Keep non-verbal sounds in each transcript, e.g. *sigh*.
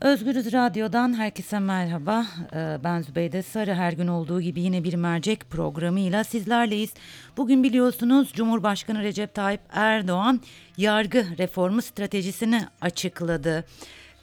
Özgürüz Radyo'dan herkese merhaba. Ee, Ben Zübeyde Sarı. Her gün olduğu gibi yine bir mercek programıyla sizlerleyiz. Bugün biliyorsunuz Cumhurbaşkanı Recep Tayyip Erdoğan yargı reformu stratejisini açıkladı.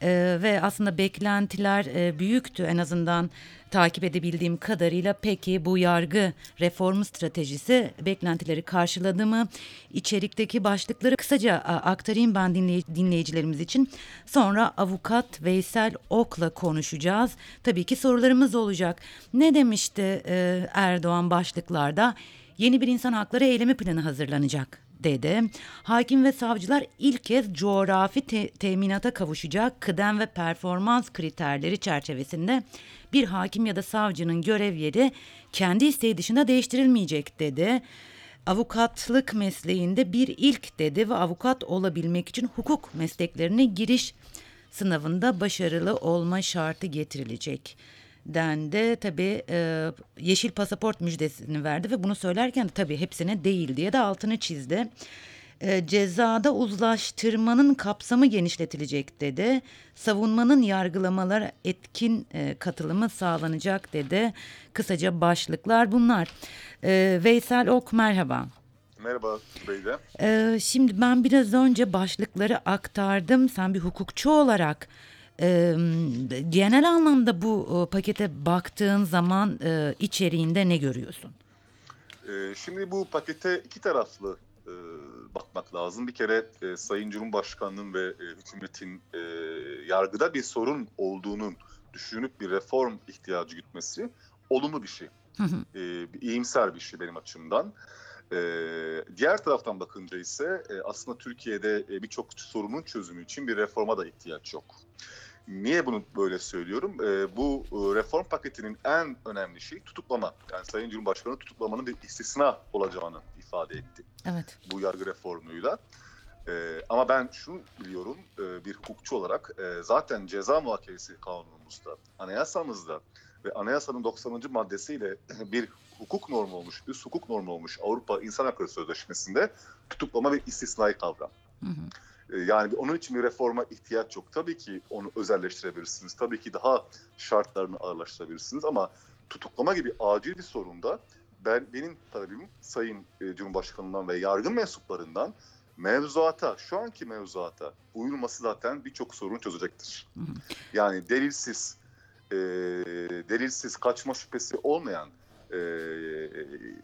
Ee, ve aslında beklentiler e, büyüktü en azından takip edebildiğim kadarıyla. Peki bu yargı reformu stratejisi beklentileri karşıladı mı? İçerikteki başlıkları kısaca aktarayım ben dinley- dinleyicilerimiz için. Sonra avukat Veysel Ok'la konuşacağız. Tabii ki sorularımız olacak. Ne demişti e, Erdoğan başlıklarda? Yeni bir insan hakları eylemi planı hazırlanacak dedi. Hakim ve savcılar ilk kez coğrafi te- teminata kavuşacak kıdem ve performans kriterleri çerçevesinde bir hakim ya da savcının görev yeri kendi isteği dışında değiştirilmeyecek dedi. Avukatlık mesleğinde bir ilk dedi ve avukat olabilmek için hukuk mesleklerine giriş sınavında başarılı olma şartı getirilecek dendi. Tabii e, yeşil pasaport müjdesini verdi ve bunu söylerken de tabii hepsine değil diye de altını çizdi. E, cezada uzlaştırmanın kapsamı genişletilecek dedi. Savunmanın yargılamalara etkin e, katılımı sağlanacak dedi. Kısaca başlıklar bunlar. E, Veysel Ok merhaba. Merhaba Zübeyde. Ee, şimdi ben biraz önce başlıkları aktardım. Sen bir hukukçu olarak e, genel anlamda bu e, pakete baktığın zaman e, içeriğinde ne görüyorsun? Şimdi bu pakete iki taraflı e, bakmak lazım. Bir kere e, Sayın Cumhurbaşkanı'nın ve e, hükümetin e, yargıda bir sorun olduğunun düşünüp bir reform ihtiyacı gütmesi olumlu bir şey. Hı hı. E, bir iyimser bir şey benim açımdan. E, diğer taraftan bakınca ise e, aslında Türkiye'de e, birçok sorunun çözümü için bir reforma da ihtiyaç yok. Niye bunu böyle söylüyorum? E, bu reform paketinin en önemli şeyi tutuklama. Yani Sayın Cumhurbaşkanı tutuklamanın bir istisna olacağını ifade etti Evet. bu yargı reformuyla. E, ama ben şunu biliyorum e, bir hukukçu olarak e, zaten ceza muhakemesi kanunumuzda, anayasamızda ve anayasanın 90. maddesiyle *clears throat* bir hukuk normu olmuş, üst hukuk normu olmuş Avrupa İnsan Hakları Sözleşmesi'nde tutuklama bir istisnai kavram. Hı hı. E, Yani onun için bir reforma ihtiyaç yok. Tabii ki onu özelleştirebilirsiniz. Tabii ki daha şartlarını ağırlaştırabilirsiniz ama tutuklama gibi acil bir sorunda ben benim talebim Sayın e, Cumhurbaşkanı'ndan ve yargı mensuplarından mevzuata, şu anki mevzuata uyulması zaten birçok sorunu çözecektir. Yani delilsiz, e, delilsiz kaçma şüphesi olmayan e,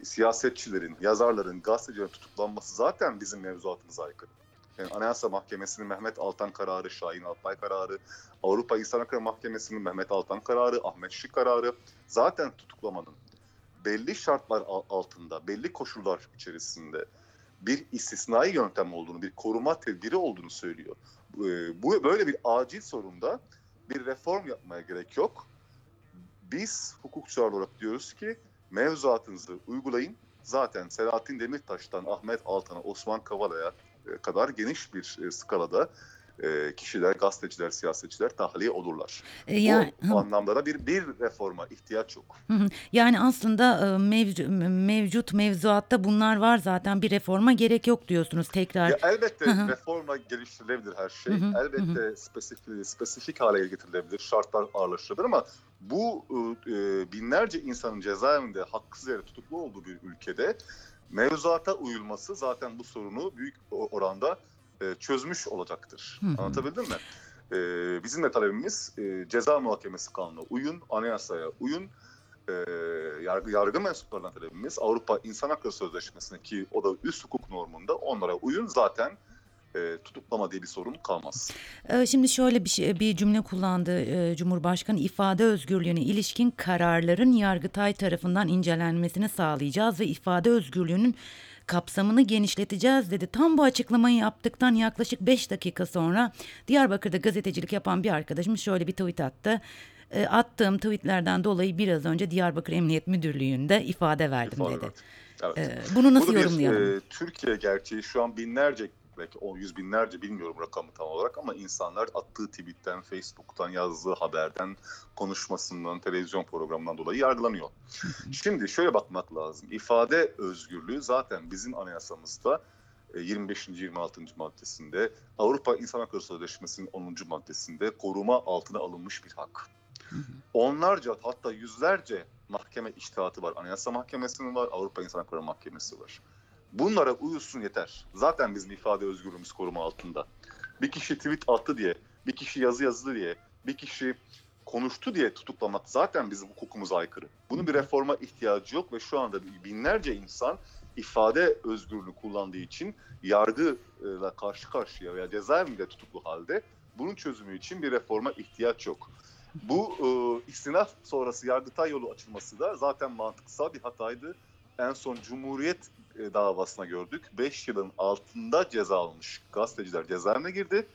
siyasetçilerin, yazarların, gazetecilerin tutuklanması zaten bizim mevzuatımıza aykırı. Yani Anayasa Mahkemesi'nin Mehmet Altan kararı, Şahin Alpay kararı, Avrupa İnsan Hakları Mahkemesi'nin Mehmet Altan kararı, Ahmet Şık kararı zaten tutuklamanın belli şartlar al- altında, belli koşullar içerisinde bir istisnai yöntem olduğunu, bir koruma tedbiri olduğunu söylüyor. Ee, Bu böyle bir acil sorunda bir reform yapmaya gerek yok. Biz hukukçular olarak diyoruz ki mevzuatınızı uygulayın. Zaten Selahattin Demirtaş'tan Ahmet Altan'a, Osman Kavala'ya e, kadar geniş bir e, skalada e, kişiler, gazeteciler, siyasetçiler tahliye olurlar. E, yani, Bu anlamda da bir bir reforma ihtiyaç yok. Yani aslında e, mevcu- mevcut mevzuatta bunlar var zaten bir reforma gerek yok diyorsunuz tekrar. Ya elbette reformla geliştirilebilir her şey. Elbette spesifik spesifik hale getirilebilir, şartlar ağırlaştırılır ama bu e, binlerce insanın cezaevinde haksız yere tutuklu olduğu bir ülkede mevzuata uyulması zaten bu sorunu büyük oranda e, çözmüş olacaktır. Hı hı. Anlatabildim mi? E, bizim de talebimiz e, ceza muhakemesi kanunu uyun, anayasaya uyun. E, yargı, yargı mensuplarından talebimiz Avrupa İnsan Hakları Sözleşmesi'ne ki o da üst hukuk normunda onlara uyun zaten e, tutuklama diye bir sorun kalmaz. Ee, Şimdi şöyle bir şey, bir cümle kullandı e, Cumhurbaşkanı ifade özgürlüğüne ilişkin kararların Yargıtay tarafından incelenmesini sağlayacağız ve ifade özgürlüğünün kapsamını genişleteceğiz dedi. Tam bu açıklamayı yaptıktan yaklaşık 5 dakika sonra Diyarbakır'da gazetecilik yapan bir arkadaşım şöyle bir tweet attı. E, attığım tweetlerden dolayı biraz önce Diyarbakır Emniyet Müdürlüğü'nde ifade verdim İfade dedi. Evet. E, bunu nasıl Bu da bir, yorumlayalım? e, Türkiye gerçeği şu an binlerce belki on yüz binlerce bilmiyorum rakamı tam olarak ama insanlar attığı tweetten, Facebook'tan, yazdığı haberden, konuşmasından, televizyon programından dolayı yargılanıyor. Şimdi şöyle bakmak lazım. İfade özgürlüğü zaten bizim anayasamızda e, 25. 26. maddesinde, Avrupa İnsan Hakları Sözleşmesi'nin 10. maddesinde koruma altına alınmış bir hak. Onlarca hatta yüzlerce mahkeme iştihatı var. Anayasa Mahkemesi'nin var, Avrupa İnsan Hakları Mahkemesi var. Bunlara uyusun yeter. Zaten bizim ifade özgürlüğümüz koruma altında. Bir kişi tweet attı diye, bir kişi yazı yazdı diye, bir kişi konuştu diye tutuklamak zaten bizim hukukumuza aykırı. Bunun bir reforma ihtiyacı yok ve şu anda binlerce insan ifade özgürlüğünü kullandığı için yargıyla karşı karşıya veya cezaevinde tutuklu halde bunun çözümü için bir reforma ihtiyaç yok. Bu e, istinaf sonrası yargıtay yolu açılması da zaten mantıksal bir hataydı. En son Cumhuriyet davasına gördük. 5 yılın altında ceza almış gazeteciler cezaevine girdi.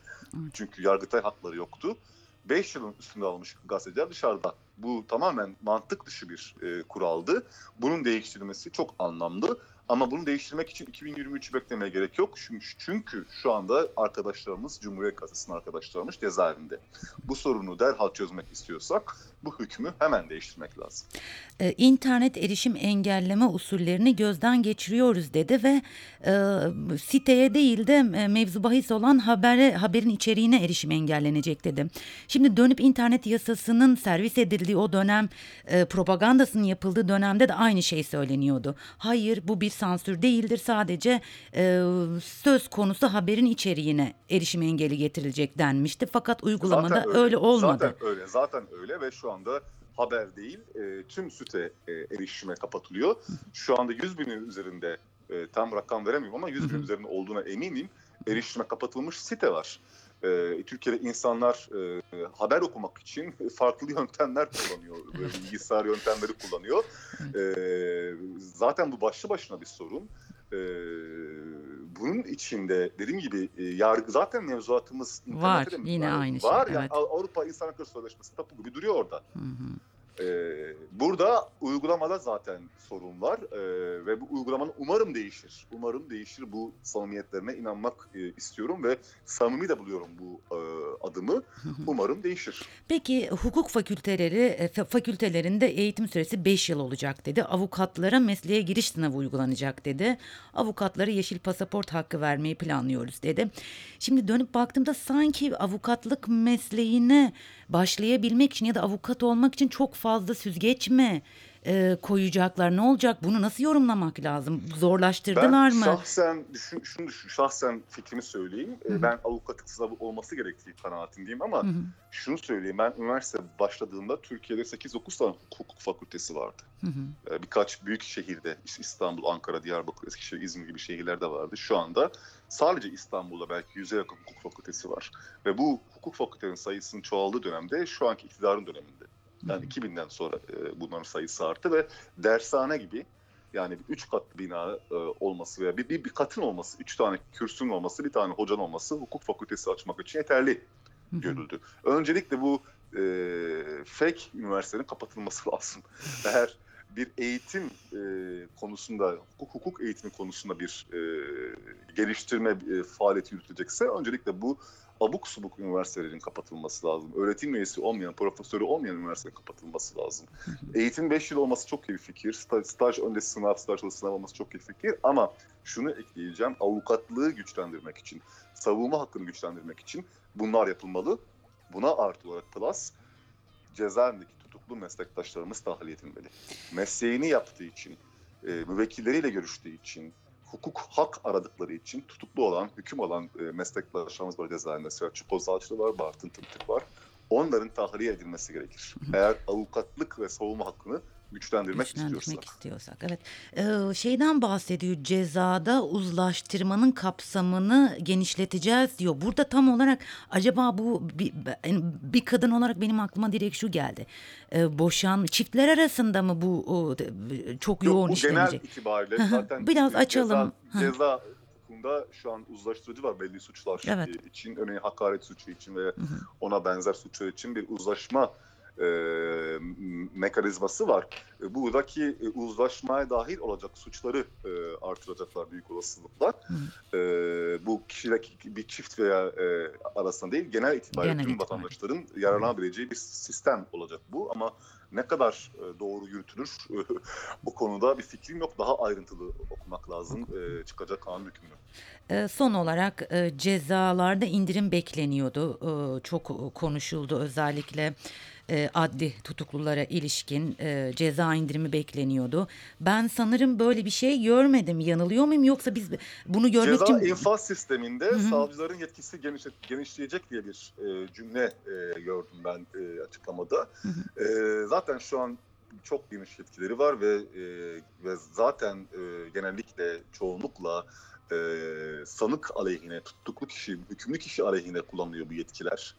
Çünkü yargıtay hakları yoktu. 5 yılın üstünde almış gazeteciler dışarıda. Bu tamamen mantık dışı bir e, kuraldı. Bunun değiştirilmesi çok anlamlı. Ama bunu değiştirmek için 2023'ü beklemeye gerek yok. Çünkü, şu anda arkadaşlarımız, Cumhuriyet Gazetesi'nin arkadaşlarımız cezaevinde. Bu sorunu derhal çözmek istiyorsak bu hükmü hemen değiştirmek lazım. Ee, İnternet erişim engelleme usullerini gözden geçiriyoruz dedi ve e, siteye değil de e, mevzu bahis olan habere, haberin içeriğine erişim engellenecek dedi. Şimdi dönüp internet yasasının servis edildiği o dönem e, propagandasının yapıldığı dönemde de aynı şey söyleniyordu. Hayır bu bir sansür değildir sadece e, söz konusu haberin içeriğine erişim engeli getirilecek denmişti. Fakat uygulamada Zaten öyle. olmadı. Zaten öyle, zaten öyle ve şu anda haber değil e, tüm site e, erişime kapatılıyor. Şu anda 100 binin üzerinde e, tam rakam veremiyorum ama 100 Hı binin hı. üzerinde olduğuna eminim erişime kapatılmış site var. E, Türkiye'de insanlar e, haber okumak için *laughs* farklı yöntemler kullanıyor. Bilgisayar yöntemleri kullanıyor. E, zaten bu başlı başına bir sorun. E, bunun içinde dediğim gibi e, yargı zaten mevzuatımız Var, de yine var. aynı şey, Var yani evet. Av- Avrupa İnsan Hakları Sözleşmesi tapu gibi duruyor orada. Hı hı. Ee, burada uygulamada zaten sorun var Ee, ve bu uygulamanın umarım değişir. Umarım değişir. Bu samimiyetlerine inanmak e, istiyorum ve samimi de buluyorum bu e, adımı. *laughs* Umarım değişir. Peki hukuk fakülteleri e, fa- fakültelerinde eğitim süresi 5 yıl olacak dedi. Avukatlara mesleğe giriş sınavı uygulanacak dedi. Avukatlara yeşil pasaport hakkı vermeyi planlıyoruz dedi. Şimdi dönüp baktığımda sanki avukatlık mesleğine başlayabilmek için ya da avukat olmak için çok fazla süzgeç mi e, koyacaklar? Ne olacak? Bunu nasıl yorumlamak lazım? Zorlaştırdılar ben mı? şahsen düşün, şunu düşün, şahsen fikrimi söyleyeyim. Ee, Hı hı. Ben avukatlık sınavı olması gerektiği kanaatindeyim ama Hı hı, şunu söyleyeyim. Ben üniversite başladığımda Türkiye'de 8-9 tane hukuk fakültesi vardı. hı hı. Ee, birkaç büyük şehirde işte İstanbul, Ankara, Diyarbakır, Eskişehir, İzmir gibi şehirlerde vardı. Şu anda sadece İstanbul'da belki yüze yakın hukuk fakültesi var. Ve bu hukuk fakültelerinin sayısının çoğaldığı dönemde şu anki iktidarın döneminde. Yani 2000'den sonra e, bunların sayısı arttı ve dershane gibi yani üç katlı bina e, olması veya bir, bir, bir katın olması, üç tane kürsünün olması, bir tane hocan olması hukuk fakültesi açmak için yeterli görüldü. Öncelikle bu e, fake üniversitelerin kapatılması *laughs* lazım. Eğer bir eğitim e, konusunda, hukuk, hukuk eğitimi konusunda bir e, geliştirme e, faaliyeti yürütülecekse öncelikle bu abuk subuk üniversitelerin kapatılması lazım. Öğretim üyesi olmayan, profesörü olmayan üniversitelerin kapatılması lazım. *laughs* Eğitim 5 yıl olması çok iyi bir fikir. Staj, staj öncesi sınav, staj sonrası sınav olması çok iyi bir fikir. Ama şunu ekleyeceğim, avukatlığı güçlendirmek için, savunma hakkını güçlendirmek için bunlar yapılmalı. Buna artı olarak plus cezaevindeki tutuklu meslektaşlarımız tahliye edilmeli. Mesleğini yaptığı için, e, müvekkilleriyle görüştüğü için, hukuk hak aradıkları için tutuklu olan, hüküm alan e, meslektaşlarımız var cezaevinde. Selçuk Kozalçılı var, Bartın Tımtık var. Onların tahliye edilmesi gerekir. Eğer avukatlık ve savunma hakkını güçlendirmek, Güçlendirmek istiyorsak. istiyorsak evet. Ee, şeyden bahsediyor cezada uzlaştırmanın kapsamını genişleteceğiz diyor. Burada tam olarak acaba bu bir, bir kadın olarak benim aklıma direkt şu geldi. Ee, boşan çiftler arasında mı bu o, çok Yok yoğun bu işlenecek? genel itibariyle zaten Biraz e, açalım. Ceza, ceza hukukunda şu an uzlaştırıcı var belli suçlar Evet. için. Örneğin hakaret suçu için ve ona benzer suçlar için bir uzlaşma e, mekanizması var. E, buradaki e, uzlaşmaya dahil olacak suçları e, artıracaklar büyük olasılıkla. E, bu kişideki bir çift veya e, arasında değil genel itibariyle Genel tüm itibariyle. vatandaşların yararlanabileceği bir sistem olacak bu ama ne kadar e, doğru yürütülür *laughs* bu konuda bir fikrim yok. Daha ayrıntılı okumak lazım e, çıkacak kanun hükmünü. E, Son olarak e, cezalarda indirim bekleniyordu. E, Çok konuşuldu özellikle e, adli tutuklulara ilişkin e, ceza indirimi bekleniyordu. Ben sanırım böyle bir şey görmedim. Yanılıyor muyum yoksa biz bunu görmek Ceza için infaz sisteminde Hı hı. savcıların yetkisi geniş, genişleyecek diye bir e, cümle e, gördüm ben e, açıklamada. E, zaten şu an çok geniş yetkileri var ve e, ve zaten e, genellikle çoğunlukla e, sanık aleyhine, tutuklu kişi, hükümlü kişi aleyhine kullanılıyor bu yetkiler.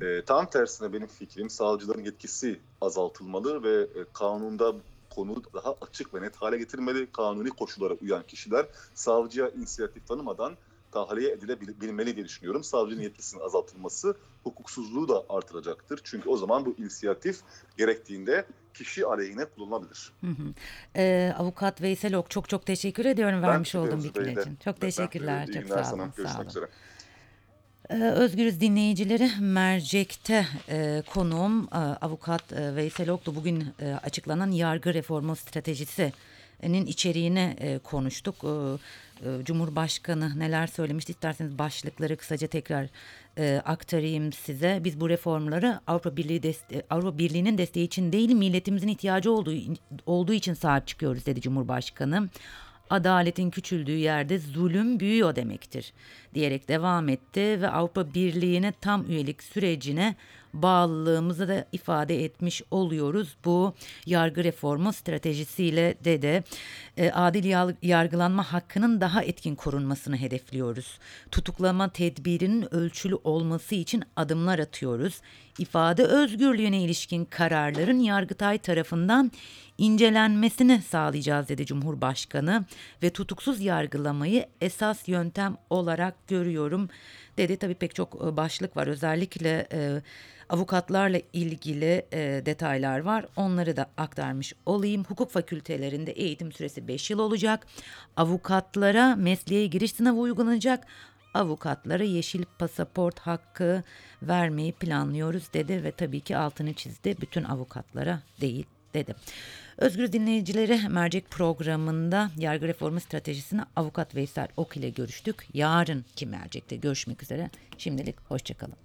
E, tam tersine benim fikrim savcıların yetkisi azaltılmalı ve e, kanunda konu daha açık ve net hale getirmeli. Kanuni koşullara uyan kişiler savcıya inisiyatif tanımadan tahliye edilebilmeli diye düşünüyorum. Savcının yetkisinin azaltılması hukuksuzluğu da artıracaktır. Çünkü o zaman bu inisiyatif gerektiğinde kişi aleyhine kullanılabilir. Hı hı. Ee, avukat Veysel Ok çok çok teşekkür ediyorum vermiş olduğum bilgiler için. Çok Ben, teşekkürler. iyi Çok sağ olun. Sağ Görüşmek olun. üzere. Ee, Özgürüz dinleyicileri mercekte e, konuğum e, avukat e, Veysel Oklu bugün e, açıklanan yargı reformu stratejisinin içeriğine e, konuştuk. E, Cumhurbaşkanı neler söylemişti isterseniz başlıkları kısaca tekrar e, aktarayım size. Biz bu reformları Avrupa Birliği deste- Avrupa Birliği'nin desteği için değil milletimizin ihtiyacı olduğu olduğu için sahip çıkıyoruz dedi Cumhurbaşkanı adaletin küçüldüğü yerde zulüm büyüyor demektir diyerek devam etti ve Avrupa Birliği'ne tam üyelik sürecine bağlılığımızı da ifade etmiş oluyoruz. Bu yargı reformu stratejisiyle de de e, adil yargılanma hakkının daha etkin korunmasını hedefliyoruz. Tutuklama tedbirinin ölçülü olması için adımlar atıyoruz. İfade özgürlüğüne ilişkin kararların Yargıtay tarafından incelenmesini sağlayacağız dedi Cumhurbaşkanı ve tutuksuz yargılamayı esas yöntem olarak görüyorum dedi. Tabii pek çok e, başlık var özellikle e, avukatlarla ilgili e, detaylar var onları da aktarmış olayım. Hukuk fakültelerinde eğitim süresi 5 yıl olacak. Avukatlara mesleğe giriş sınavı uygulanacak avukatlara yeşil pasaport hakkı vermeyi planlıyoruz dedi ve tabii ki altını çizdi bütün avukatlara değil dedi. Özgür dinleyicileri mercek programında yargı reformu stratejisini avukat Veysel Ok ile görüştük. Yarınki mercekte görüşmek üzere. Şimdilik hoşçakalın.